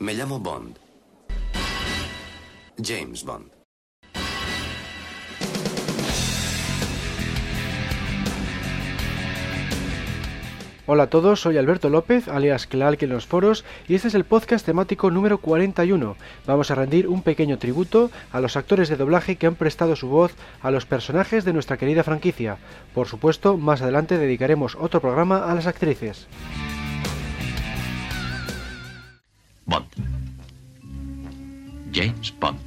Me llamo Bond. James Bond. Hola a todos, soy Alberto López, alias Clark en los foros, y este es el podcast temático número 41. Vamos a rendir un pequeño tributo a los actores de doblaje que han prestado su voz a los personajes de nuestra querida franquicia. Por supuesto, más adelante dedicaremos otro programa a las actrices. Bond. James Bond.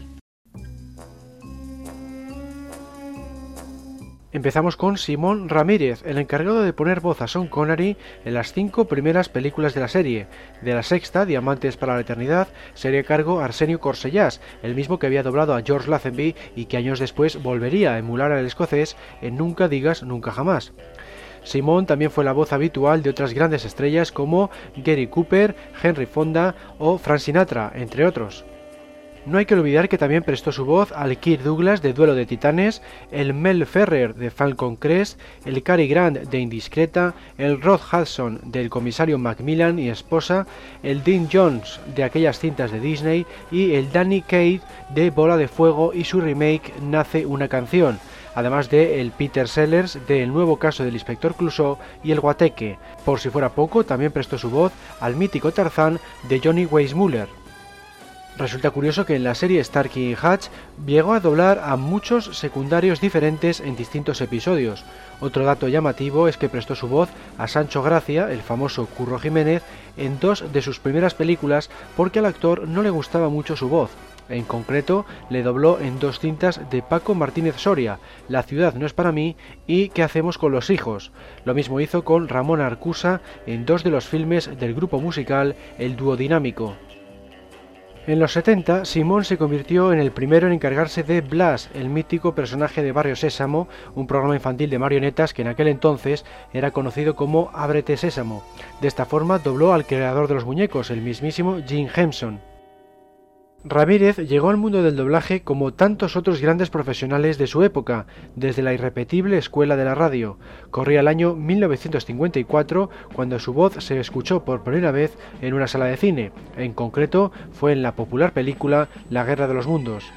Empezamos con Simón Ramírez, el encargado de poner voz a Sean Connery en las cinco primeras películas de la serie. De la sexta, Diamantes para la Eternidad, sería cargo Arsenio Corsellas, el mismo que había doblado a George Lazenby y que años después volvería a emular al escocés en Nunca digas nunca jamás. Simón también fue la voz habitual de otras grandes estrellas como Gary Cooper, Henry Fonda o Frank Sinatra, entre otros. No hay que olvidar que también prestó su voz al Kirk Douglas de Duelo de Titanes, el Mel Ferrer de Falcon Crest, el Cary Grant de Indiscreta, el Rod Hudson del comisario Macmillan y esposa, el Dean Jones de aquellas cintas de Disney y el Danny Cade de Bola de Fuego y su remake Nace una canción además de el Peter Sellers del nuevo caso del inspector Clouseau y el Guateque. Por si fuera poco, también prestó su voz al mítico Tarzán de Johnny Weissmuller. Resulta curioso que en la serie Starkey Hatch llegó a doblar a muchos secundarios diferentes en distintos episodios. Otro dato llamativo es que prestó su voz a Sancho Gracia, el famoso Curro Jiménez, en dos de sus primeras películas porque al actor no le gustaba mucho su voz. En concreto, le dobló en dos cintas de Paco Martínez Soria, La ciudad no es para mí y ¿Qué hacemos con los hijos? Lo mismo hizo con Ramón Arcusa en dos de los filmes del grupo musical El Dúo Dinámico. En los 70, Simón se convirtió en el primero en encargarse de Blas, el mítico personaje de Barrio Sésamo, un programa infantil de marionetas que en aquel entonces era conocido como Ábrete Sésamo. De esta forma dobló al creador de los muñecos, el mismísimo Jim Henson. Ramírez llegó al mundo del doblaje como tantos otros grandes profesionales de su época, desde la irrepetible escuela de la radio. Corría el año 1954 cuando su voz se escuchó por primera vez en una sala de cine, en concreto fue en la popular película La Guerra de los Mundos.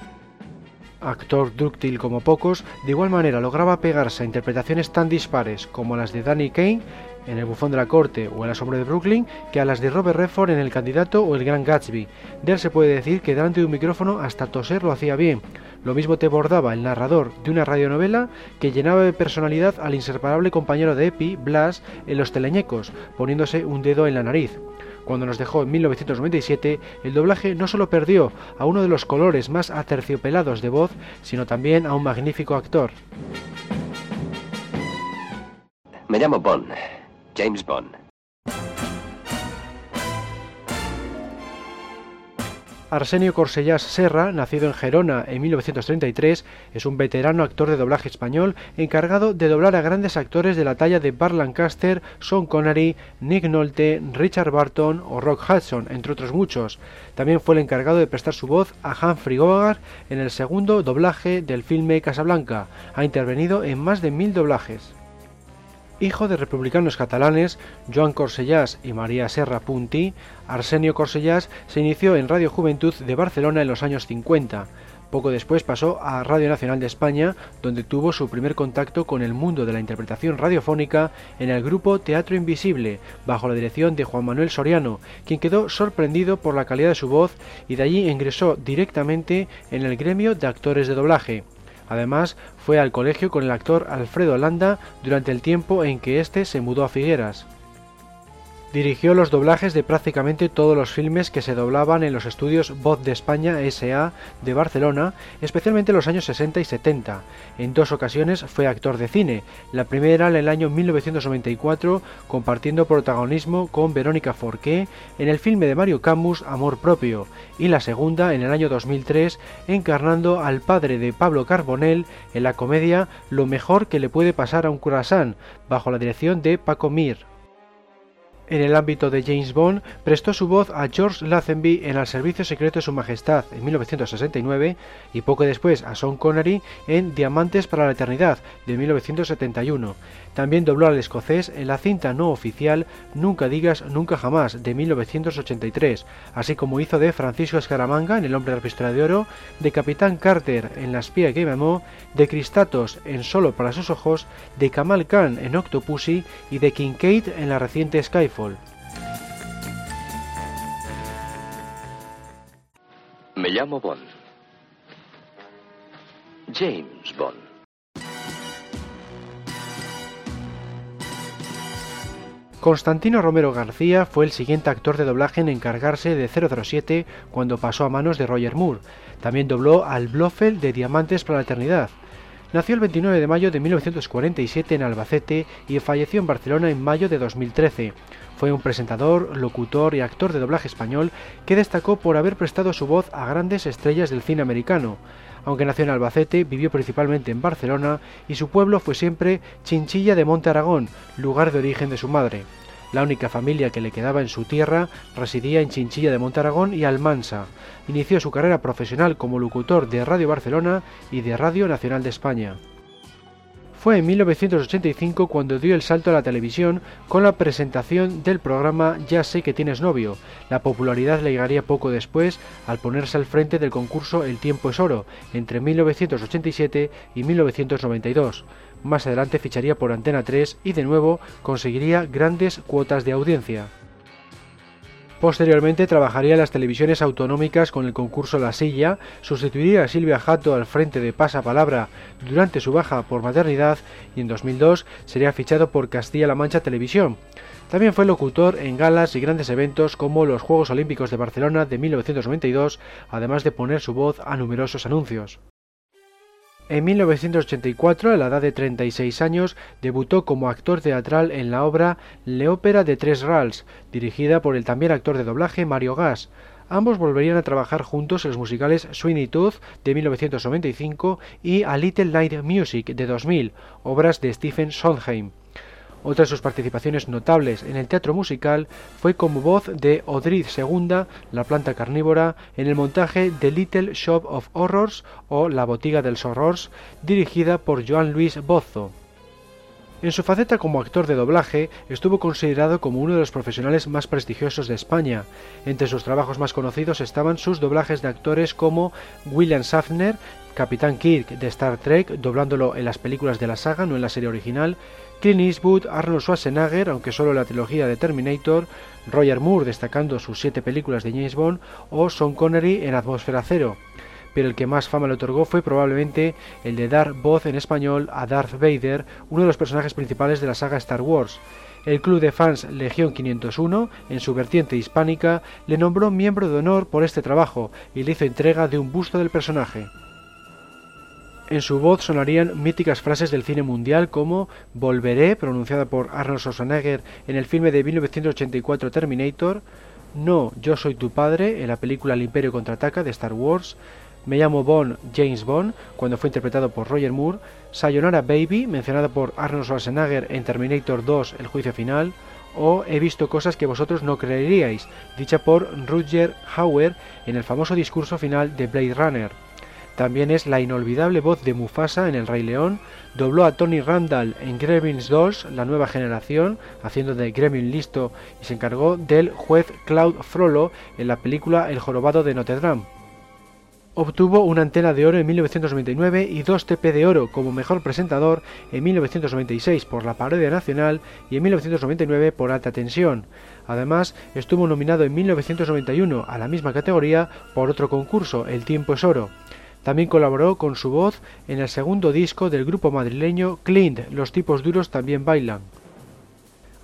Actor dúctil como pocos, de igual manera lograba pegarse a interpretaciones tan dispares como las de Danny Kane en El bufón de la corte o en La sombra de Brooklyn que a las de Robert Redford en El candidato o El gran Gatsby. De él se puede decir que delante de un micrófono hasta toser lo hacía bien. Lo mismo te bordaba el narrador de una radionovela que llenaba de personalidad al inseparable compañero de Epi, Blas, en Los Teleñecos, poniéndose un dedo en la nariz. Cuando nos dejó en 1997, el doblaje no solo perdió a uno de los colores más aterciopelados de voz, sino también a un magnífico actor. Me llamo Bond. James Bond. Arsenio Corsellas Serra, nacido en Gerona en 1933, es un veterano actor de doblaje español encargado de doblar a grandes actores de la talla de Bart Lancaster, Sean Connery, Nick Nolte, Richard Barton o Rock Hudson, entre otros muchos. También fue el encargado de prestar su voz a Humphrey Bogart en el segundo doblaje del filme Casablanca. Ha intervenido en más de mil doblajes. Hijo de republicanos catalanes, Joan Corsellas y María Serra Punti, Arsenio Corsellas se inició en Radio Juventud de Barcelona en los años 50. Poco después pasó a Radio Nacional de España, donde tuvo su primer contacto con el mundo de la interpretación radiofónica en el grupo Teatro Invisible, bajo la dirección de Juan Manuel Soriano, quien quedó sorprendido por la calidad de su voz y de allí ingresó directamente en el gremio de actores de doblaje. Además, fue al colegio con el actor Alfredo Landa durante el tiempo en que éste se mudó a Figueras. Dirigió los doblajes de prácticamente todos los filmes que se doblaban en los estudios Voz de España S.A. de Barcelona, especialmente en los años 60 y 70. En dos ocasiones fue actor de cine, la primera en el año 1994 compartiendo protagonismo con Verónica Forqué en el filme de Mario Camus Amor Propio, y la segunda en el año 2003 encarnando al padre de Pablo Carbonell en la comedia Lo mejor que le puede pasar a un curasán, bajo la dirección de Paco Mir. En el ámbito de James Bond, prestó su voz a George Lazenby en El Servicio Secreto de Su Majestad en 1969 y poco después a Sean Connery en Diamantes para la Eternidad de 1971. También dobló al escocés en la cinta no oficial Nunca digas nunca jamás de 1983, así como hizo de Francisco Escaramanga en El hombre de la pistola de oro, de Capitán Carter en La espía que me amó, de Cristatos en Solo para sus ojos, de Kamal Khan en Octopussy y de Kincaid en la reciente Skyfall. Me llamo Bond. James Bond. Constantino Romero García fue el siguiente actor de doblaje en encargarse de 007 cuando pasó a manos de Roger Moore. También dobló al Blofeld de Diamantes para la Eternidad. Nació el 29 de mayo de 1947 en Albacete y falleció en Barcelona en mayo de 2013. Fue un presentador, locutor y actor de doblaje español que destacó por haber prestado su voz a grandes estrellas del cine americano. Aunque nació en Albacete, vivió principalmente en Barcelona y su pueblo fue siempre Chinchilla de Monte Aragón, lugar de origen de su madre. La única familia que le quedaba en su tierra residía en Chinchilla de Montaragón y Almansa. Inició su carrera profesional como locutor de Radio Barcelona y de Radio Nacional de España. Fue en 1985 cuando dio el salto a la televisión con la presentación del programa Ya sé que tienes novio. La popularidad le llegaría poco después al ponerse al frente del concurso El tiempo es oro entre 1987 y 1992. Más adelante ficharía por Antena 3 y de nuevo conseguiría grandes cuotas de audiencia. Posteriormente trabajaría en las televisiones autonómicas con el concurso La Silla, sustituiría a Silvia Jato al frente de Pasapalabra durante su baja por maternidad y en 2002 sería fichado por Castilla-La Mancha Televisión. También fue locutor en galas y grandes eventos como los Juegos Olímpicos de Barcelona de 1992, además de poner su voz a numerosos anuncios. En 1984, a la edad de 36 años, debutó como actor teatral en la obra Le Ópera de Tres Rals, dirigida por el también actor de doblaje Mario Gas. Ambos volverían a trabajar juntos en los musicales Sweeney Tooth de 1995 y A Little Night Music de 2000, obras de Stephen Sondheim. Otra de sus participaciones notables en el teatro musical fue como voz de Odrid II, la planta carnívora, en el montaje The Little Shop of Horrors o La Botiga dels Horrors, dirigida por Joan Luis Bozzo. En su faceta como actor de doblaje, estuvo considerado como uno de los profesionales más prestigiosos de España. Entre sus trabajos más conocidos estaban sus doblajes de actores como William Safner, Capitán Kirk de Star Trek, doblándolo en las películas de la saga, no en la serie original, Clint Eastwood, Arnold Schwarzenegger, aunque solo en la trilogía de Terminator, Roger Moore destacando sus siete películas de James Bond o Sean Connery en Atmósfera Cero. Pero el que más fama le otorgó fue probablemente el de dar voz en español a Darth Vader, uno de los personajes principales de la saga Star Wars. El club de fans Legión 501, en su vertiente hispánica, le nombró miembro de honor por este trabajo y le hizo entrega de un busto del personaje. En su voz sonarían míticas frases del cine mundial como Volveré, pronunciada por Arnold Schwarzenegger en el filme de 1984 Terminator, No, yo soy tu padre en la película El Imperio contraataca de Star Wars, Me llamo Bond, James Bond, cuando fue interpretado por Roger Moore, Sayonara Baby, mencionada por Arnold Schwarzenegger en Terminator 2 El juicio final, o He visto cosas que vosotros no creeríais, dicha por Rutger Hauer en el famoso discurso final de Blade Runner. También es la inolvidable voz de Mufasa en El Rey León, dobló a Tony Randall en Gremlins 2, la nueva generación, haciendo de Gremlin listo, y se encargó del juez Claude Frollo en la película El jorobado de Notre Dame. Obtuvo una antena de oro en 1999 y dos TP de oro como mejor presentador en 1996 por la Parodia Nacional y en 1999 por Alta Tensión. Además, estuvo nominado en 1991 a la misma categoría por otro concurso, El Tiempo es Oro. También colaboró con su voz en el segundo disco del grupo madrileño Clint, Los tipos duros también bailan.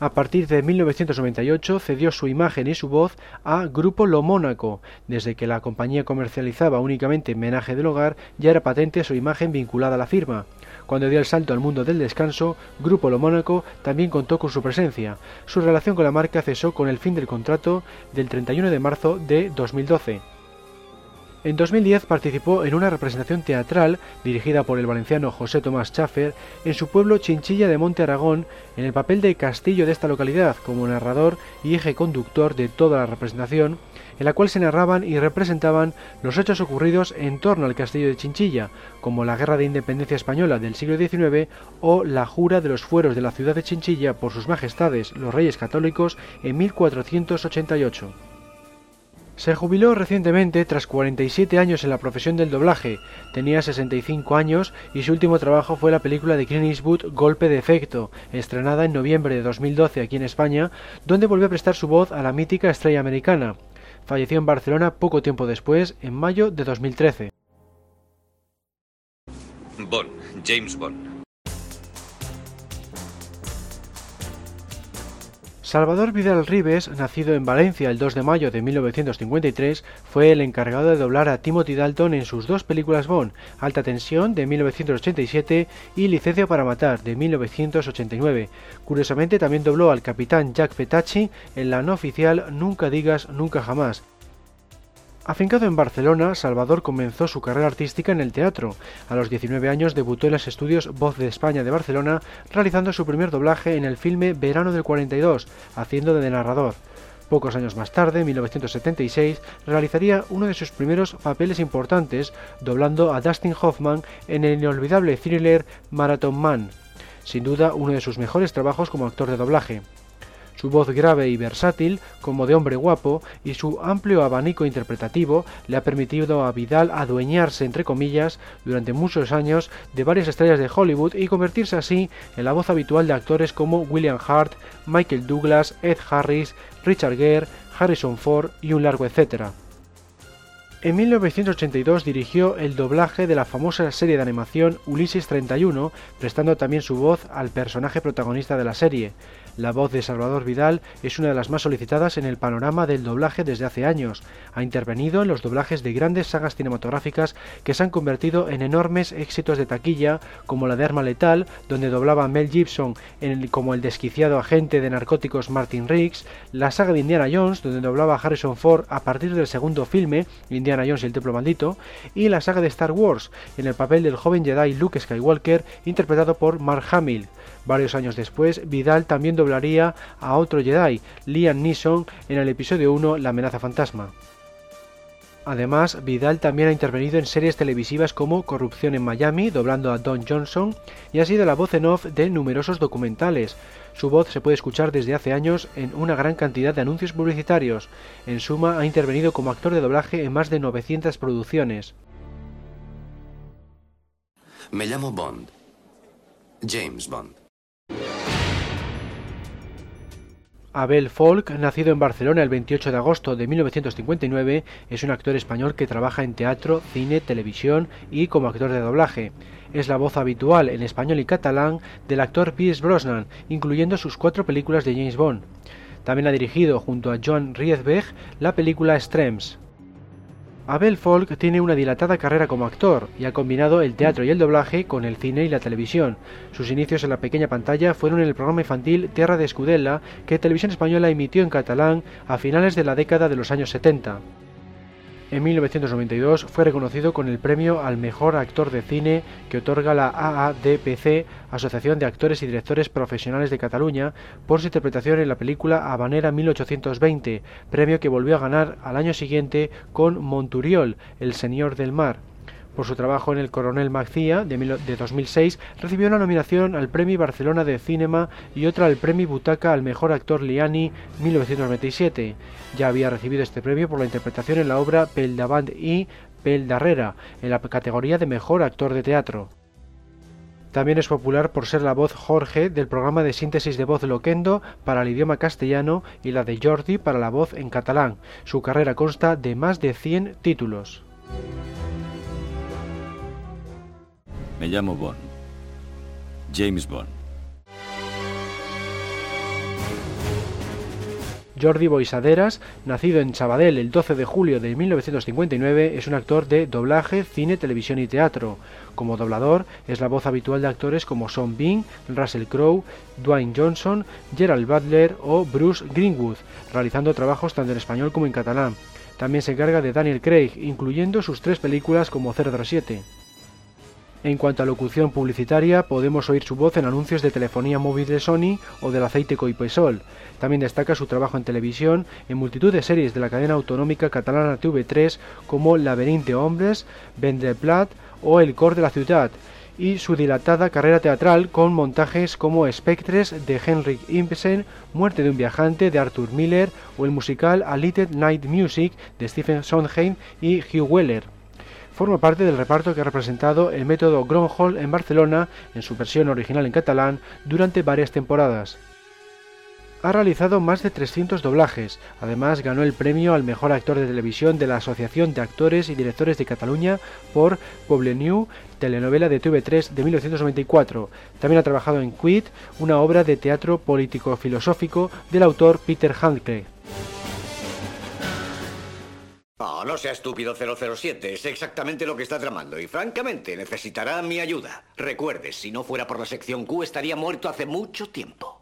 A partir de 1998 cedió su imagen y su voz a Grupo Lo Mónaco. Desde que la compañía comercializaba únicamente menaje del hogar, ya era patente su imagen vinculada a la firma. Cuando dio el salto al mundo del descanso, Grupo Lo Mónaco también contó con su presencia. Su relación con la marca cesó con el fin del contrato del 31 de marzo de 2012. En 2010 participó en una representación teatral dirigida por el valenciano José Tomás Schaffer en su pueblo Chinchilla de Monte Aragón en el papel de Castillo de esta localidad como narrador y eje conductor de toda la representación en la cual se narraban y representaban los hechos ocurridos en torno al castillo de Chinchilla, como la Guerra de Independencia Española del siglo XIX o la jura de los fueros de la ciudad de Chinchilla por sus majestades los reyes católicos en 1488. Se jubiló recientemente tras 47 años en la profesión del doblaje, tenía 65 años y su último trabajo fue la película de Clint Eastwood Golpe de Efecto, estrenada en noviembre de 2012 aquí en España, donde volvió a prestar su voz a la mítica estrella americana. Falleció en Barcelona poco tiempo después, en mayo de 2013. Bond, James Bond. Salvador Vidal Ribes, nacido en Valencia el 2 de mayo de 1953, fue el encargado de doblar a Timothy Dalton en sus dos películas Bond, Alta Tensión de 1987 y Licencia para Matar de 1989. Curiosamente también dobló al capitán Jack Petacci en la no oficial Nunca digas nunca jamás, Afincado en Barcelona, Salvador comenzó su carrera artística en el teatro. A los 19 años debutó en los estudios Voz de España de Barcelona, realizando su primer doblaje en el filme Verano del 42, haciendo de narrador. Pocos años más tarde, en 1976, realizaría uno de sus primeros papeles importantes, doblando a Dustin Hoffman en el inolvidable thriller Marathon Man, sin duda uno de sus mejores trabajos como actor de doblaje. Su voz grave y versátil, como de hombre guapo, y su amplio abanico interpretativo le ha permitido a Vidal adueñarse, entre comillas, durante muchos años de varias estrellas de Hollywood y convertirse así en la voz habitual de actores como William Hart, Michael Douglas, Ed Harris, Richard Gere, Harrison Ford y un largo etcétera. En 1982 dirigió el doblaje de la famosa serie de animación Ulises 31, prestando también su voz al personaje protagonista de la serie. La voz de Salvador Vidal es una de las más solicitadas en el panorama del doblaje desde hace años. Ha intervenido en los doblajes de grandes sagas cinematográficas que se han convertido en enormes éxitos de taquilla, como la de Arma Letal, donde doblaba Mel Gibson como el desquiciado agente de narcóticos Martin Riggs, la saga de Indiana Jones, donde doblaba Harrison Ford a partir del segundo filme, Indiana Jones y el Templo Maldito, y la saga de Star Wars, en el papel del joven Jedi Luke Skywalker, interpretado por Mark Hamill. Varios años después, Vidal también doblaría a otro Jedi, Liam Neeson, en el episodio 1 La amenaza fantasma. Además, Vidal también ha intervenido en series televisivas como Corrupción en Miami, doblando a Don Johnson, y ha sido la voz en off de numerosos documentales. Su voz se puede escuchar desde hace años en una gran cantidad de anuncios publicitarios. En suma, ha intervenido como actor de doblaje en más de 900 producciones. Me llamo Bond. James Bond. Abel Folk, nacido en Barcelona el 28 de agosto de 1959, es un actor español que trabaja en teatro, cine, televisión y como actor de doblaje. Es la voz habitual en español y catalán del actor Pierce Brosnan, incluyendo sus cuatro películas de James Bond. También ha dirigido junto a Joan Riedberg la película Strems. Abel Folk tiene una dilatada carrera como actor y ha combinado el teatro y el doblaje con el cine y la televisión. Sus inicios en la pequeña pantalla fueron en el programa infantil Tierra de Escudella que Televisión Española emitió en catalán a finales de la década de los años 70. En 1992 fue reconocido con el premio al mejor actor de cine que otorga la AADPC, Asociación de Actores y Directores Profesionales de Cataluña, por su interpretación en la película Habanera 1820, premio que volvió a ganar al año siguiente con Monturiol, El Señor del Mar. Por su trabajo en El Coronel Macía de, 2006 recibió una nominación al Premio Barcelona de Cinema y otra al Premio Butaca al Mejor Actor Liani 1997. Ya había recibido este premio por la interpretación en la obra Pel davant y Pel darrera, en la categoría de Mejor Actor de Teatro. También es popular por ser la voz Jorge del programa de síntesis de voz Loquendo para el idioma castellano y la de Jordi para la voz en catalán. Su carrera consta de más de 100 títulos. Me llamo Bond. James Bond. Jordi Boisaderas, nacido en Sabadell el 12 de julio de 1959, es un actor de doblaje, cine, televisión y teatro. Como doblador, es la voz habitual de actores como Sean Bean, Russell Crowe, Dwayne Johnson, Gerald Butler o Bruce Greenwood, realizando trabajos tanto en español como en catalán. También se encarga de Daniel Craig, incluyendo sus tres películas como 007. En cuanto a locución publicitaria, podemos oír su voz en anuncios de telefonía móvil de Sony o del aceite Coipesol. También destaca su trabajo en televisión en multitud de series de la cadena autonómica catalana TV3 como Laberinto de Hombres, Plat o El Cor de la Ciudad, y su dilatada carrera teatral con montajes como Spectres de Henrik Ibsen, Muerte de un viajante de Arthur Miller o el musical A Little Night Music de Stephen Sondheim y Hugh Weller. Forma parte del reparto que ha representado el método Gronholm en Barcelona, en su versión original en catalán, durante varias temporadas ha realizado más de 300 doblajes. Además, ganó el premio al mejor actor de televisión de la Asociación de Actores y Directores de Cataluña por New, telenovela de TV3 de 1994. También ha trabajado en Quid, una obra de teatro político-filosófico del autor Peter Handke. Oh, no sea estúpido 007, es exactamente lo que está tramando y francamente necesitará mi ayuda. Recuerde, si no fuera por la sección Q estaría muerto hace mucho tiempo.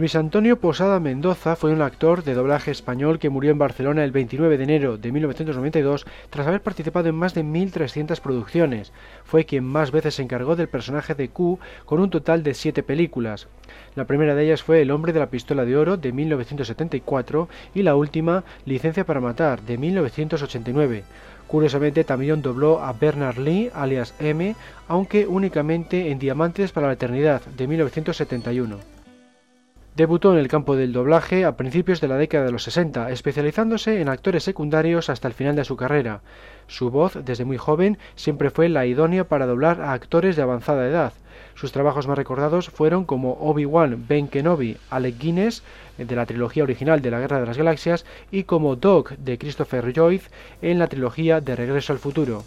Luis Antonio Posada Mendoza fue un actor de doblaje español que murió en Barcelona el 29 de enero de 1992 tras haber participado en más de 1.300 producciones. Fue quien más veces se encargó del personaje de Q con un total de siete películas. La primera de ellas fue El hombre de la pistola de oro de 1974 y la última Licencia para matar de 1989. Curiosamente también dobló a Bernard Lee, alias M, aunque únicamente en Diamantes para la Eternidad de 1971. Debutó en el campo del doblaje a principios de la década de los 60, especializándose en actores secundarios hasta el final de su carrera. Su voz, desde muy joven, siempre fue la idónea para doblar a actores de avanzada edad. Sus trabajos más recordados fueron como Obi-Wan, Ben Kenobi, Alec Guinness, de la trilogía original de la Guerra de las Galaxias, y como Doc, de Christopher Lloyd, en la trilogía de Regreso al Futuro.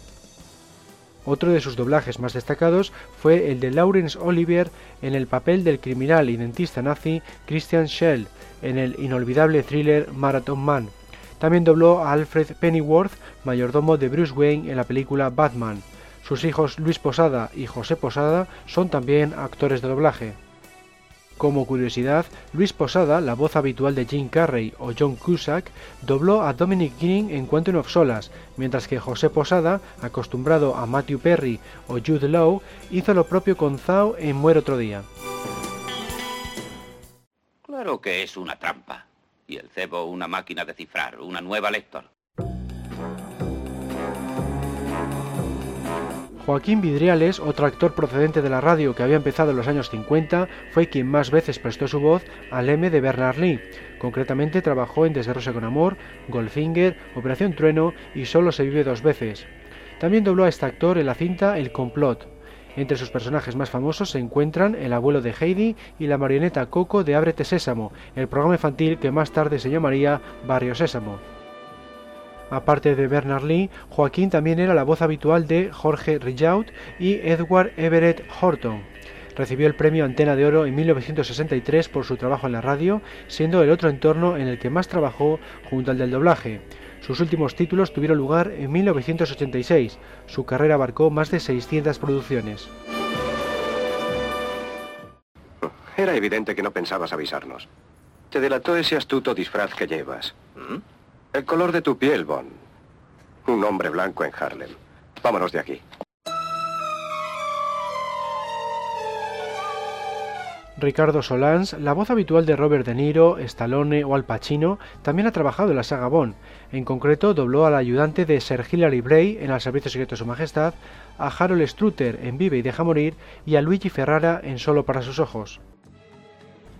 Otro de sus doblajes más destacados fue el de Laurence Olivier en el papel del criminal y dentista nazi Christian Schell en el inolvidable thriller Marathon Man. También dobló a Alfred Pennyworth, mayordomo de Bruce Wayne en la película Batman. Sus hijos Luis Posada y José Posada son también actores de doblaje. Como curiosidad, Luis Posada, la voz habitual de Jim Carrey o John Cusack, dobló a Dominic King en Quantum of Solas, mientras que José Posada, acostumbrado a Matthew Perry o Jude Law, hizo lo propio con Zhao en Muere otro día. Claro que es una trampa. Y el cebo una máquina de cifrar, una nueva lector. Joaquín Vidriales, otro actor procedente de la radio que había empezado en los años 50, fue quien más veces prestó su voz al M de Bernard Lee. Concretamente trabajó en Desde con Amor, Goldfinger, Operación Trueno y Solo se vive dos veces. También dobló a este actor en la cinta El Complot. Entre sus personajes más famosos se encuentran el abuelo de Heidi y la marioneta Coco de Ábrete Sésamo, el programa infantil que más tarde se llamaría Barrio Sésamo. Aparte de Bernard Lee, Joaquín también era la voz habitual de Jorge Rijaut y Edward Everett Horton. Recibió el premio Antena de Oro en 1963 por su trabajo en la radio, siendo el otro entorno en el que más trabajó junto al del doblaje. Sus últimos títulos tuvieron lugar en 1986. Su carrera abarcó más de 600 producciones. Era evidente que no pensabas avisarnos. Te delató ese astuto disfraz que llevas. ¿Mm? El color de tu piel, Bond. Un hombre blanco en Harlem. Vámonos de aquí. Ricardo Solans, la voz habitual de Robert De Niro, Stallone o Al Pacino, también ha trabajado en la saga Bond. En concreto, dobló al ayudante de Sir Hilary Bray en El Servicio Secreto de Su Majestad, a Harold Strutter en Vive y Deja Morir y a Luigi Ferrara en Solo para sus ojos.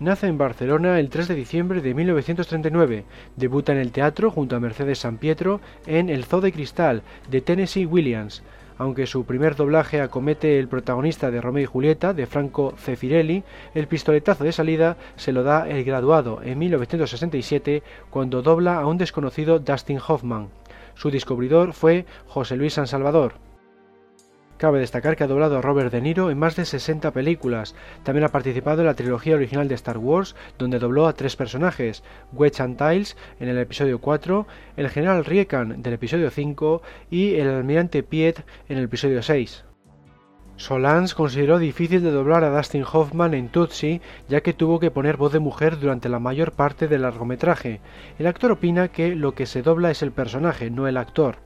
Nace en Barcelona el 3 de diciembre de 1939. Debuta en el teatro junto a Mercedes San Pietro en El Zoo de Cristal de Tennessee Williams. Aunque su primer doblaje acomete el protagonista de Romeo y Julieta, de Franco Cefirelli, el pistoletazo de salida se lo da el graduado en 1967 cuando dobla a un desconocido Dustin Hoffman. Su descubridor fue José Luis San Salvador. Cabe destacar que ha doblado a Robert De Niro en más de 60 películas. También ha participado en la trilogía original de Star Wars, donde dobló a tres personajes: Wedge Antilles en el episodio 4, el general Riekan del episodio 5 y el almirante Piet en el episodio 6. Solans consideró difícil de doblar a Dustin Hoffman en Tootsie, ya que tuvo que poner voz de mujer durante la mayor parte del largometraje. El actor opina que lo que se dobla es el personaje, no el actor.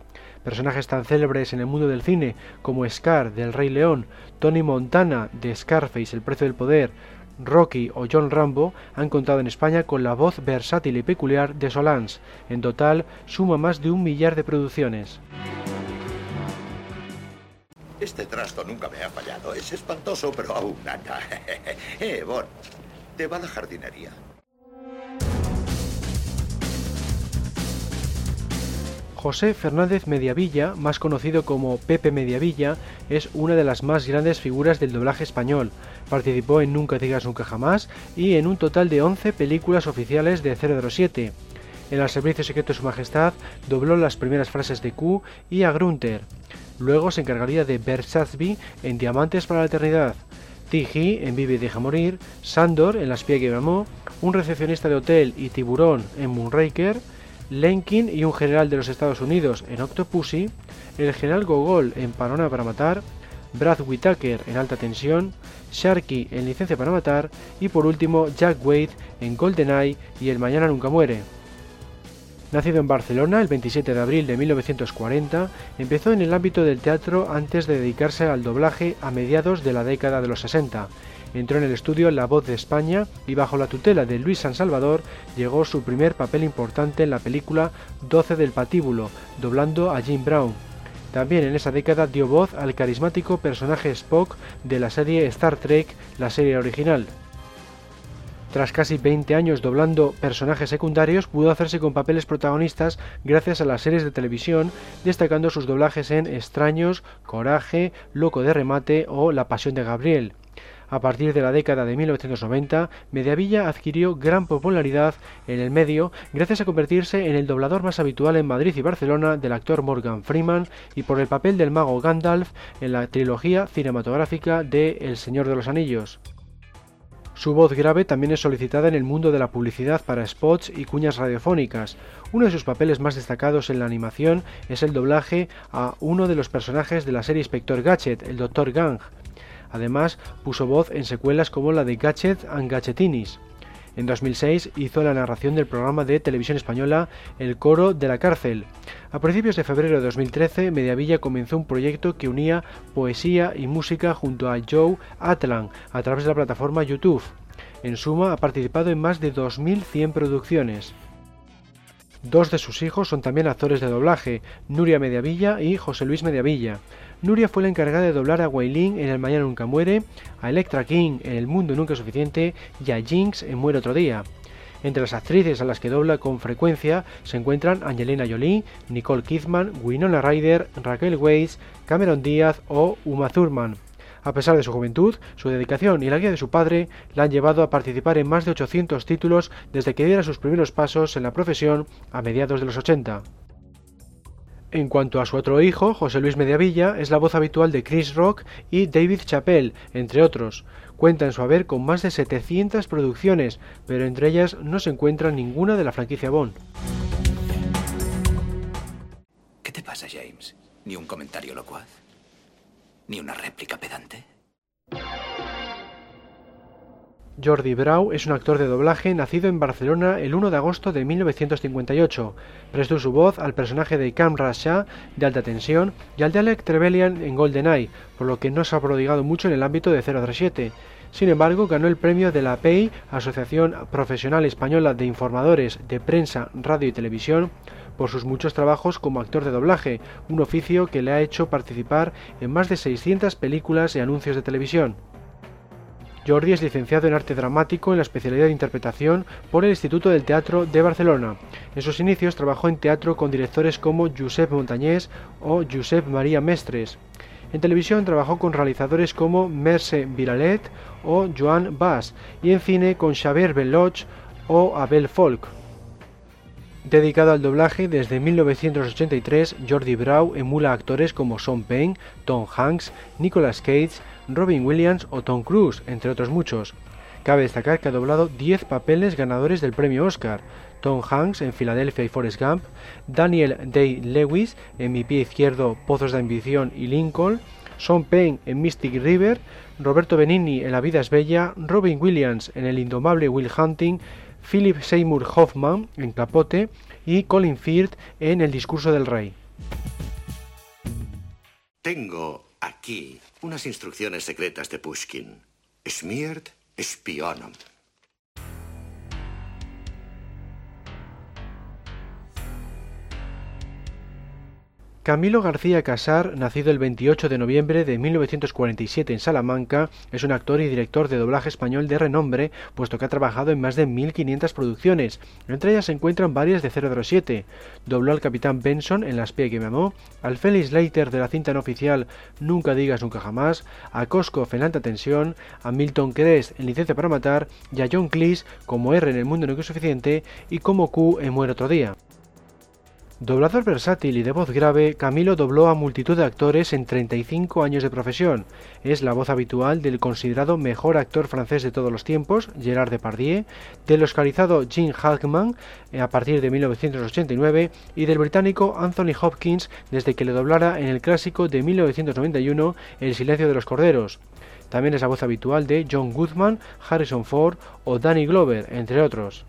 Personajes tan célebres en el mundo del cine como Scar del Rey León, Tony Montana de Scarface, El precio del poder, Rocky o John Rambo han contado en España con la voz versátil y peculiar de Solans. En total suma más de un millar de producciones. Este trasto nunca me ha fallado. Es espantoso, pero aún eh, Bon, te va la jardinería. José Fernández Mediavilla, más conocido como Pepe Mediavilla, es una de las más grandes figuras del doblaje español. Participó en Nunca digas nunca jamás y en un total de 11 películas oficiales de 007. En El Servicio Secreto de Su Majestad dobló las primeras frases de Q y a Grunter. Luego se encargaría de Bert Satsby en Diamantes para la Eternidad, Tiji en Vive y Deja Morir, Sandor en La espía que me un recepcionista de hotel y tiburón en Moonraker, Lenkin y un general de los Estados Unidos en Octopussy, el general Gogol en Parona para Matar, Brad Whitaker en Alta Tensión, Sharky en Licencia para Matar y por último Jack Wade en GoldenEye y El Mañana Nunca Muere. Nacido en Barcelona el 27 de abril de 1940, empezó en el ámbito del teatro antes de dedicarse al doblaje a mediados de la década de los 60. Entró en el estudio La Voz de España y bajo la tutela de Luis San Salvador llegó su primer papel importante en la película 12 del Patíbulo, doblando a Jim Brown. También en esa década dio voz al carismático personaje Spock de la serie Star Trek, la serie original. Tras casi 20 años doblando personajes secundarios, pudo hacerse con papeles protagonistas gracias a las series de televisión, destacando sus doblajes en Extraños, Coraje, Loco de Remate o La Pasión de Gabriel. A partir de la década de 1990, Mediavilla adquirió gran popularidad en el medio gracias a convertirse en el doblador más habitual en Madrid y Barcelona del actor Morgan Freeman y por el papel del mago Gandalf en la trilogía cinematográfica de El Señor de los Anillos. Su voz grave también es solicitada en el mundo de la publicidad para spots y cuñas radiofónicas. Uno de sus papeles más destacados en la animación es el doblaje a uno de los personajes de la serie Inspector Gadget, el Dr. Gang. Además, puso voz en secuelas como la de Gadget and Gadgetinis. En 2006 hizo la narración del programa de televisión española El Coro de la Cárcel. A principios de febrero de 2013, Mediavilla comenzó un proyecto que unía poesía y música junto a Joe Atlan a través de la plataforma YouTube. En suma, ha participado en más de 2.100 producciones. Dos de sus hijos son también actores de doblaje, Nuria Mediavilla y José Luis Mediavilla. Nuria fue la encargada de doblar a Wailin en El Mañana Nunca Muere, a Electra King en El Mundo Nunca es Suficiente y a Jinx en Muere Otro Día. Entre las actrices a las que dobla con frecuencia se encuentran Angelina Jolie, Nicole Kidman, Winona Ryder, Raquel Weisz, Cameron Díaz o Uma Thurman. A pesar de su juventud, su dedicación y la guía de su padre la han llevado a participar en más de 800 títulos desde que diera sus primeros pasos en la profesión a mediados de los 80. En cuanto a su otro hijo, José Luis Mediavilla, es la voz habitual de Chris Rock y David Chappelle, entre otros. Cuenta en su haber con más de 700 producciones, pero entre ellas no se encuentra ninguna de la franquicia Bond. ¿Qué te pasa, James? ¿Ni un comentario locuaz? ¿Ni una réplica pedante? Jordi Brau es un actor de doblaje nacido en Barcelona el 1 de agosto de 1958. Prestó su voz al personaje de Cam Shah de Alta Tensión y al de Alec Trevelyan en GoldenEye, por lo que no se ha prodigado mucho en el ámbito de 037. Sin embargo, ganó el premio de la APEI, Asociación Profesional Española de Informadores de Prensa, Radio y Televisión, por sus muchos trabajos como actor de doblaje, un oficio que le ha hecho participar en más de 600 películas y anuncios de televisión. Jordi es licenciado en arte dramático en la especialidad de interpretación por el Instituto del Teatro de Barcelona. En sus inicios trabajó en teatro con directores como Josep Montañés o Josep María Mestres. En televisión trabajó con realizadores como Merce Viralet o Joan Bas y en cine con Xavier Belloch o Abel Folk. Dedicado al doblaje desde 1983, Jordi Brau emula actores como Sean Penn, Tom Hanks, Nicolas Cage, Robin Williams o Tom Cruise, entre otros muchos. Cabe destacar que ha doblado 10 papeles ganadores del premio Oscar. Tom Hanks en Filadelfia y Forrest Gump, Daniel Day-Lewis en Mi pie izquierdo, Pozos de ambición y Lincoln, Sean Penn en Mystic River, Roberto Benigni en La vida es bella, Robin Williams en El indomable Will Hunting, Philip Seymour Hoffman en Capote y Colin Firth en El discurso del rey. Tengo aquí unas instrucciones secretas de Pushkin. Smiert Spionum. Camilo García Casar, nacido el 28 de noviembre de 1947 en Salamanca, es un actor y director de doblaje español de renombre, puesto que ha trabajado en más de 1500 producciones. Entre ellas se encuentran varias de 007. Dobló al capitán Benson en La espía que me amó, al Felix Leiter de la cinta no oficial Nunca digas nunca jamás, a Koskov en Alta Tensión, a Milton Crest en Licencia para matar y a John Cleese como R en El mundo no es suficiente y como Q en Muere otro día. Doblador versátil y de voz grave, Camilo dobló a multitud de actores en 35 años de profesión. Es la voz habitual del considerado mejor actor francés de todos los tiempos, Gerard Depardieu, del oscarizado Gene Hackman eh, a partir de 1989 y del británico Anthony Hopkins desde que le doblara en el clásico de 1991 El silencio de los corderos. También es la voz habitual de John Goodman, Harrison Ford o Danny Glover, entre otros.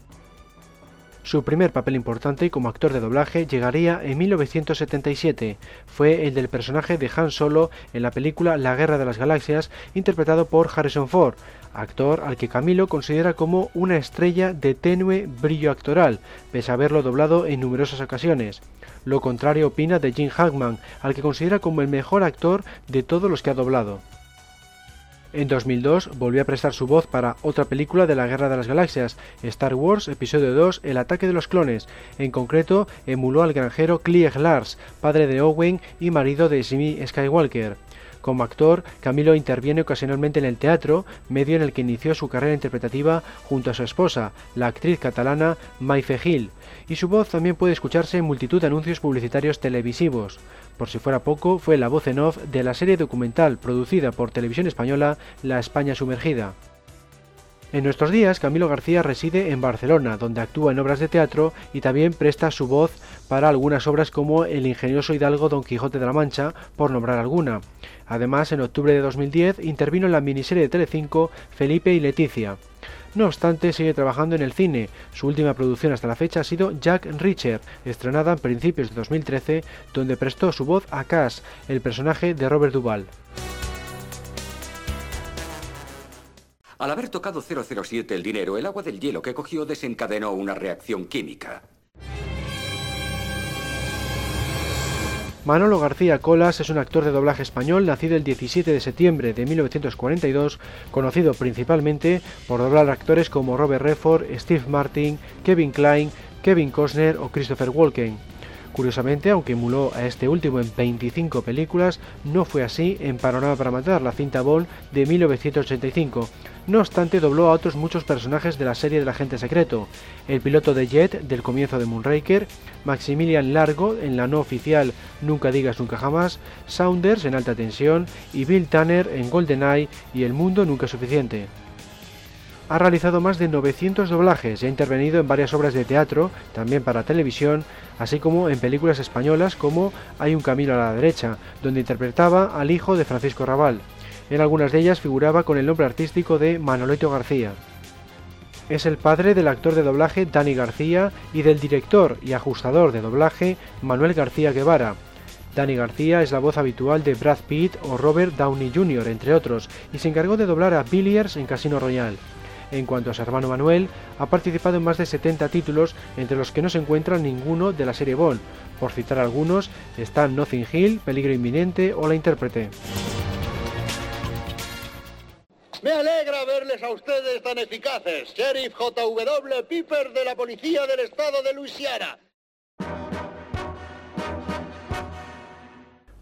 Su primer papel importante como actor de doblaje llegaría en 1977. Fue el del personaje de Han Solo en la película La Guerra de las Galaxias, interpretado por Harrison Ford, actor al que Camilo considera como una estrella de tenue brillo actoral, pese a haberlo doblado en numerosas ocasiones. Lo contrario opina de Jim Hackman, al que considera como el mejor actor de todos los que ha doblado. En 2002 volvió a prestar su voz para otra película de la Guerra de las Galaxias, Star Wars Episodio 2 El ataque de los clones. En concreto, emuló al granjero Clieg Lars, padre de Owen y marido de Jimmy Skywalker. Como actor, Camilo interviene ocasionalmente en el teatro, medio en el que inició su carrera interpretativa junto a su esposa, la actriz catalana Maife Gil, y su voz también puede escucharse en multitud de anuncios publicitarios televisivos. Por si fuera poco, fue la voz en off de la serie documental producida por Televisión Española La España Sumergida. En nuestros días, Camilo García reside en Barcelona, donde actúa en obras de teatro y también presta su voz para algunas obras como El ingenioso hidalgo Don Quijote de la Mancha, por nombrar alguna. Además, en octubre de 2010 intervino en la miniserie de Telecinco Felipe y Leticia. No obstante, sigue trabajando en el cine. Su última producción hasta la fecha ha sido Jack Reacher, estrenada en principios de 2013, donde prestó su voz a Cass, el personaje de Robert Duvall. Al haber tocado 007 el dinero, el agua del hielo que cogió desencadenó una reacción química. Manolo García Colas es un actor de doblaje español nacido el 17 de septiembre de 1942, conocido principalmente por doblar actores como Robert Redford, Steve Martin, Kevin Klein, Kevin Costner o Christopher Walken. Curiosamente, aunque emuló a este último en 25 películas, no fue así en Panorama para Matar, la cinta Bond de 1985. No obstante, dobló a otros muchos personajes de la serie del agente secreto. El piloto de Jet del comienzo de Moonraker, Maximilian Largo en la no oficial Nunca digas nunca jamás, Saunders en alta tensión y Bill Tanner en GoldenEye y El mundo nunca es suficiente ha realizado más de 900 doblajes y ha intervenido en varias obras de teatro, también para televisión, así como en películas españolas como Hay un camino a la derecha, donde interpretaba al hijo de Francisco Raval. En algunas de ellas figuraba con el nombre artístico de Manolito García. Es el padre del actor de doblaje Dani García y del director y ajustador de doblaje Manuel García Guevara. Dani García es la voz habitual de Brad Pitt o Robert Downey Jr., entre otros, y se encargó de doblar a Billiers en Casino Royale. En cuanto a su hermano Manuel, ha participado en más de 70 títulos, entre los que no se encuentra ninguno de la serie Bond. Por citar algunos, están Nothing Hill, Peligro Inminente o La Intérprete. Me alegra verles a ustedes tan eficaces, Sheriff J.W. Piper de la Policía del Estado de Luisiana.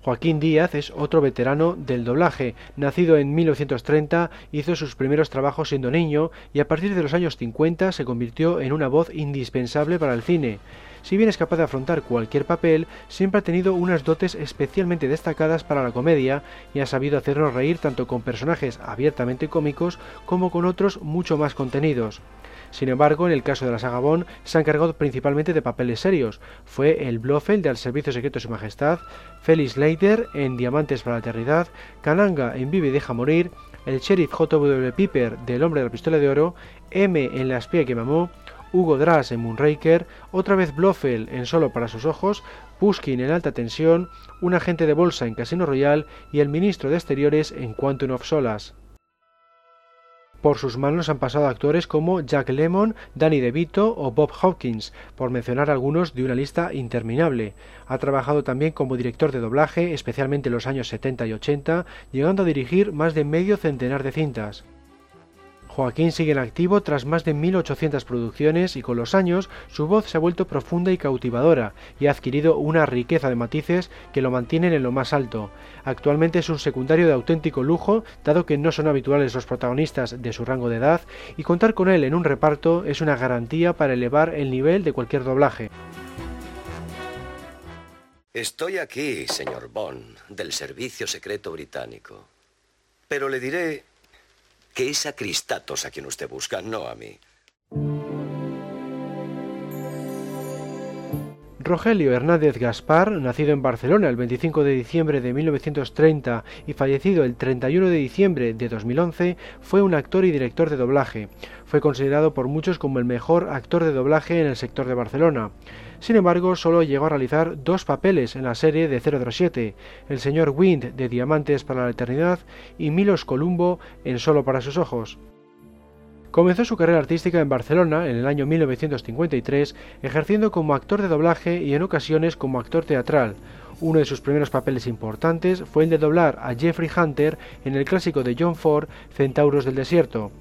Joaquín Díaz es otro veterano del doblaje. Nacido en 1930, hizo sus primeros trabajos siendo niño y a partir de los años 50 se convirtió en una voz indispensable para el cine. Si bien es capaz de afrontar cualquier papel, siempre ha tenido unas dotes especialmente destacadas para la comedia y ha sabido hacernos reír tanto con personajes abiertamente cómicos como con otros mucho más contenidos. Sin embargo, en el caso de la saga Bond, se ha encargado principalmente de papeles serios. Fue el Blofeld de Al Servicio Secreto de Su Majestad, Felix Leiter en Diamantes para la Eternidad, Kananga en Vive y Deja Morir, el sheriff J.W. Piper del Hombre de la Pistola de Oro, M en La espía que mamó, Hugo Drass en Moonraker, otra vez Blofeld en Solo para sus ojos, Pushkin en Alta Tensión, un agente de bolsa en Casino Royale y el ministro de Exteriores en Quantum of Solas. Por sus manos han pasado actores como Jack Lemmon, Danny DeVito o Bob Hopkins, por mencionar algunos de una lista interminable. Ha trabajado también como director de doblaje, especialmente en los años 70 y 80, llegando a dirigir más de medio centenar de cintas. Joaquín sigue en activo tras más de 1800 producciones y con los años su voz se ha vuelto profunda y cautivadora y ha adquirido una riqueza de matices que lo mantienen en lo más alto. Actualmente es un secundario de auténtico lujo, dado que no son habituales los protagonistas de su rango de edad y contar con él en un reparto es una garantía para elevar el nivel de cualquier doblaje. Estoy aquí, señor Bond, del Servicio Secreto Británico. Pero le diré que es a Cristatos a quien usted busca, no a mí. Rogelio Hernández Gaspar, nacido en Barcelona el 25 de diciembre de 1930 y fallecido el 31 de diciembre de 2011, fue un actor y director de doblaje. Fue considerado por muchos como el mejor actor de doblaje en el sector de Barcelona. Sin embargo, solo llegó a realizar dos papeles en la serie de 007, el señor Wind de Diamantes para la Eternidad y Milos Columbo en Solo para sus ojos. Comenzó su carrera artística en Barcelona en el año 1953, ejerciendo como actor de doblaje y en ocasiones como actor teatral. Uno de sus primeros papeles importantes fue el de doblar a Jeffrey Hunter en el clásico de John Ford, Centauros del Desierto.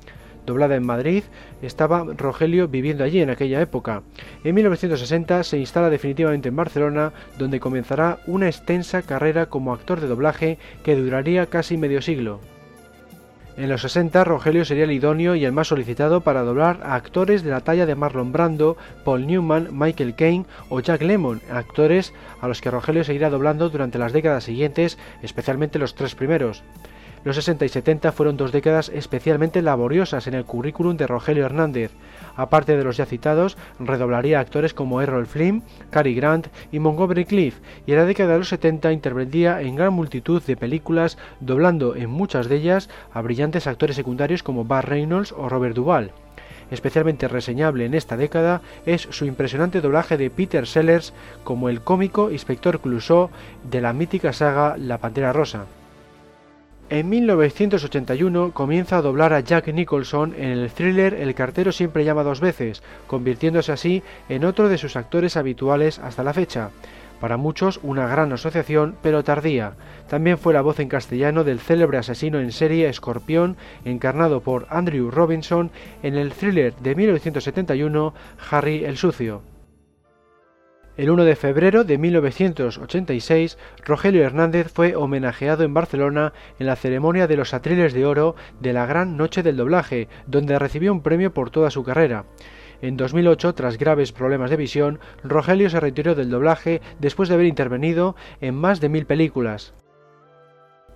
Doblada en Madrid, estaba Rogelio viviendo allí en aquella época. En 1960 se instala definitivamente en Barcelona, donde comenzará una extensa carrera como actor de doblaje que duraría casi medio siglo. En los 60, Rogelio sería el idóneo y el más solicitado para doblar a actores de la talla de Marlon Brando, Paul Newman, Michael Caine o Jack Lemmon, actores a los que Rogelio seguirá doblando durante las décadas siguientes, especialmente los tres primeros. Los 60 y 70 fueron dos décadas especialmente laboriosas en el currículum de Rogelio Hernández. Aparte de los ya citados, redoblaría actores como Errol Flynn, Cary Grant y Montgomery Cliff, y en la década de los 70 intervendría en gran multitud de películas, doblando en muchas de ellas a brillantes actores secundarios como Bar Reynolds o Robert Duvall. Especialmente reseñable en esta década es su impresionante doblaje de Peter Sellers como el cómico Inspector Clouseau de la mítica saga La Pantera Rosa. En 1981 comienza a doblar a Jack Nicholson en el thriller El cartero siempre llama dos veces, convirtiéndose así en otro de sus actores habituales hasta la fecha. Para muchos una gran asociación, pero tardía. También fue la voz en castellano del célebre asesino en serie Escorpión, encarnado por Andrew Robinson en el thriller de 1971 Harry el Sucio. El 1 de febrero de 1986, Rogelio Hernández fue homenajeado en Barcelona en la ceremonia de los Atriles de Oro de la Gran Noche del Doblaje, donde recibió un premio por toda su carrera. En 2008, tras graves problemas de visión, Rogelio se retiró del doblaje después de haber intervenido en más de mil películas.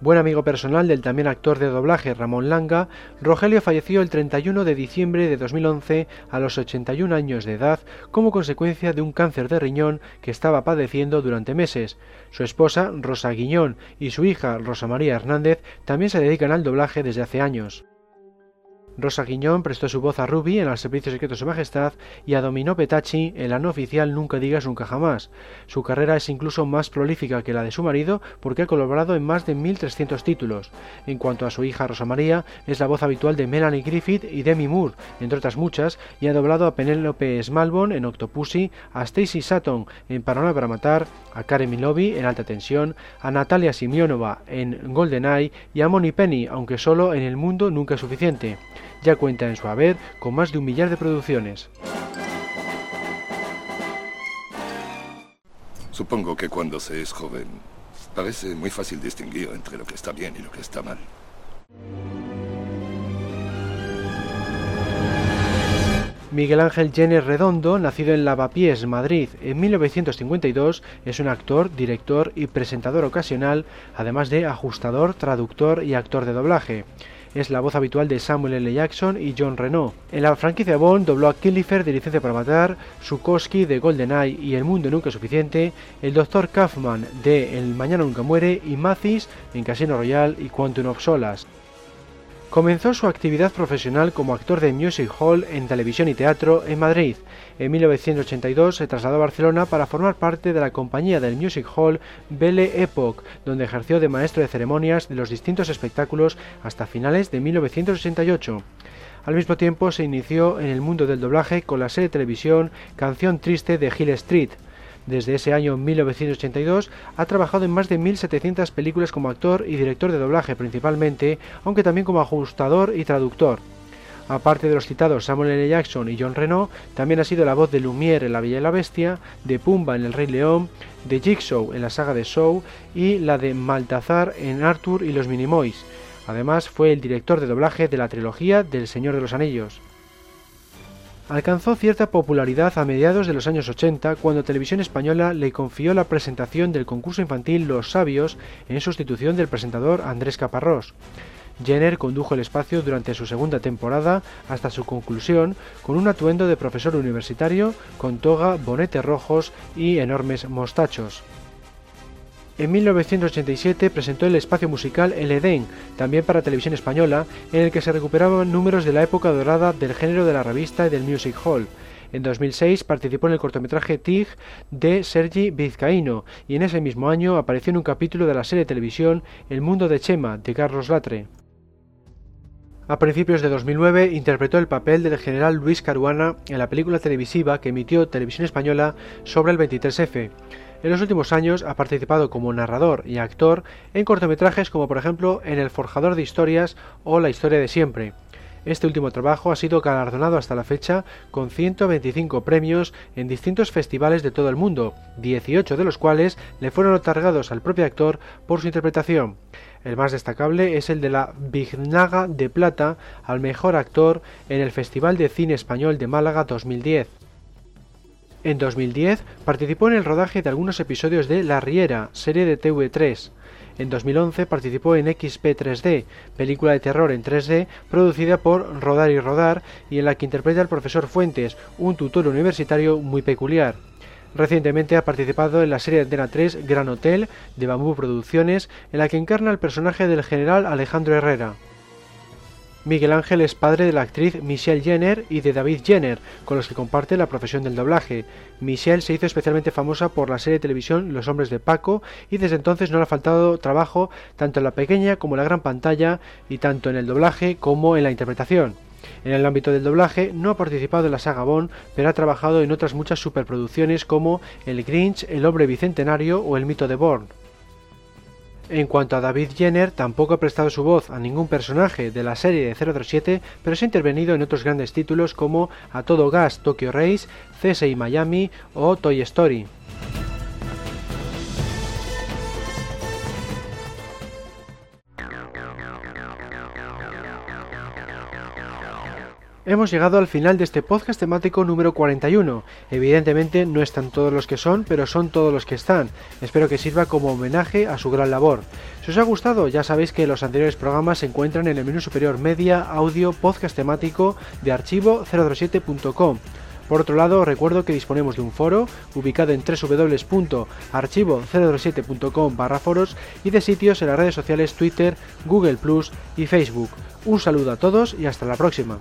Buen amigo personal del también actor de doblaje Ramón Langa, Rogelio falleció el 31 de diciembre de 2011 a los 81 años de edad como consecuencia de un cáncer de riñón que estaba padeciendo durante meses. Su esposa, Rosa Guiñón, y su hija, Rosa María Hernández, también se dedican al doblaje desde hace años. Rosa Guiñón prestó su voz a Ruby en El Servicio Secreto de Su Majestad y a Domino Petacci en la no oficial Nunca Digas Nunca Jamás. Su carrera es incluso más prolífica que la de su marido porque ha colaborado en más de 1.300 títulos. En cuanto a su hija Rosa María, es la voz habitual de Melanie Griffith y Demi Moore, entre otras muchas, y ha doblado a Penélope Smalbon en Octopussy, a Stacy Sutton en Paranoia para Matar, a Karen Milovi en Alta Tensión, a Natalia Simionova en GoldenEye y a Moni Penny, aunque solo en El Mundo Nunca es Suficiente ya cuenta en su haber con más de un millar de producciones. Supongo que cuando se es joven, parece muy fácil distinguir entre lo que está bien y lo que está mal. Miguel Ángel Jenner Redondo, nacido en Lavapiés, Madrid, en 1952, es un actor, director y presentador ocasional, además de ajustador, traductor y actor de doblaje. Es la voz habitual de Samuel L. Jackson y John Renault. En la franquicia Bond dobló a Killifer de Licencia para Matar, Sukoski de GoldenEye y El Mundo Nunca es Suficiente, el Dr. Kaufman de El Mañana Nunca Muere y Mathis en Casino Royale y Quantum of Solas. Comenzó su actividad profesional como actor de music hall en televisión y teatro en Madrid. En 1982 se trasladó a Barcelona para formar parte de la compañía del music hall Belle Époque, donde ejerció de maestro de ceremonias de los distintos espectáculos hasta finales de 1988. Al mismo tiempo se inició en el mundo del doblaje con la serie de televisión Canción Triste de Hill Street. Desde ese año 1982 ha trabajado en más de 1.700 películas como actor y director de doblaje principalmente, aunque también como ajustador y traductor. Aparte de los citados Samuel L. Jackson y John Renault, también ha sido la voz de Lumière en La Bella y la Bestia, de Pumba en El Rey León, de Jigsaw en la saga de Show y la de Maltazar en Arthur y los Minimoys. Además, fue el director de doblaje de la trilogía del Señor de los Anillos alcanzó cierta popularidad a mediados de los años 80 cuando Televisión Española le confió la presentación del concurso infantil Los Sabios en sustitución del presentador Andrés Caparrós. Jenner condujo el espacio durante su segunda temporada hasta su conclusión con un atuendo de profesor universitario con toga, bonetes rojos y enormes mostachos. En 1987 presentó el espacio musical El Edén, también para televisión española, en el que se recuperaban números de la época dorada del género de la revista y del music hall. En 2006 participó en el cortometraje TIG de Sergi Vizcaíno y en ese mismo año apareció en un capítulo de la serie de televisión El mundo de Chema de Carlos Latre. A principios de 2009 interpretó el papel del general Luis Caruana en la película televisiva que emitió Televisión Española sobre el 23F. En los últimos años ha participado como narrador y actor en cortometrajes como por ejemplo en El Forjador de Historias o La Historia de Siempre. Este último trabajo ha sido galardonado hasta la fecha con 125 premios en distintos festivales de todo el mundo, 18 de los cuales le fueron otorgados al propio actor por su interpretación. El más destacable es el de la Vignaga de Plata al mejor actor en el Festival de Cine Español de Málaga 2010. En 2010 participó en el rodaje de algunos episodios de La Riera, serie de TV3. En 2011 participó en XP 3D, película de terror en 3D producida por Rodar y Rodar y en la que interpreta al profesor Fuentes, un tutor universitario muy peculiar. Recientemente ha participado en la serie de Antena 3 Gran Hotel de Bambú Producciones, en la que encarna el personaje del general Alejandro Herrera. Miguel Ángel es padre de la actriz Michelle Jenner y de David Jenner, con los que comparte la profesión del doblaje. Michelle se hizo especialmente famosa por la serie de televisión Los hombres de Paco y desde entonces no le ha faltado trabajo tanto en la pequeña como en la gran pantalla y tanto en el doblaje como en la interpretación. En el ámbito del doblaje no ha participado en la saga Bond, pero ha trabajado en otras muchas superproducciones como El Grinch, El hombre bicentenario o El mito de Bourne. En cuanto a David Jenner, tampoco ha prestado su voz a ningún personaje de la serie de 007, pero se ha intervenido en otros grandes títulos como A Todo Gas Tokyo Race, CSI Miami o Toy Story. Hemos llegado al final de este podcast temático número 41. Evidentemente no están todos los que son, pero son todos los que están. Espero que sirva como homenaje a su gran labor. Si os ha gustado, ya sabéis que los anteriores programas se encuentran en el menú superior Media, Audio, Podcast temático de archivo 037.com. Por otro lado, recuerdo que disponemos de un foro ubicado en www.archivo007.com barra foros y de sitios en las redes sociales Twitter, Google Plus y Facebook. Un saludo a todos y hasta la próxima.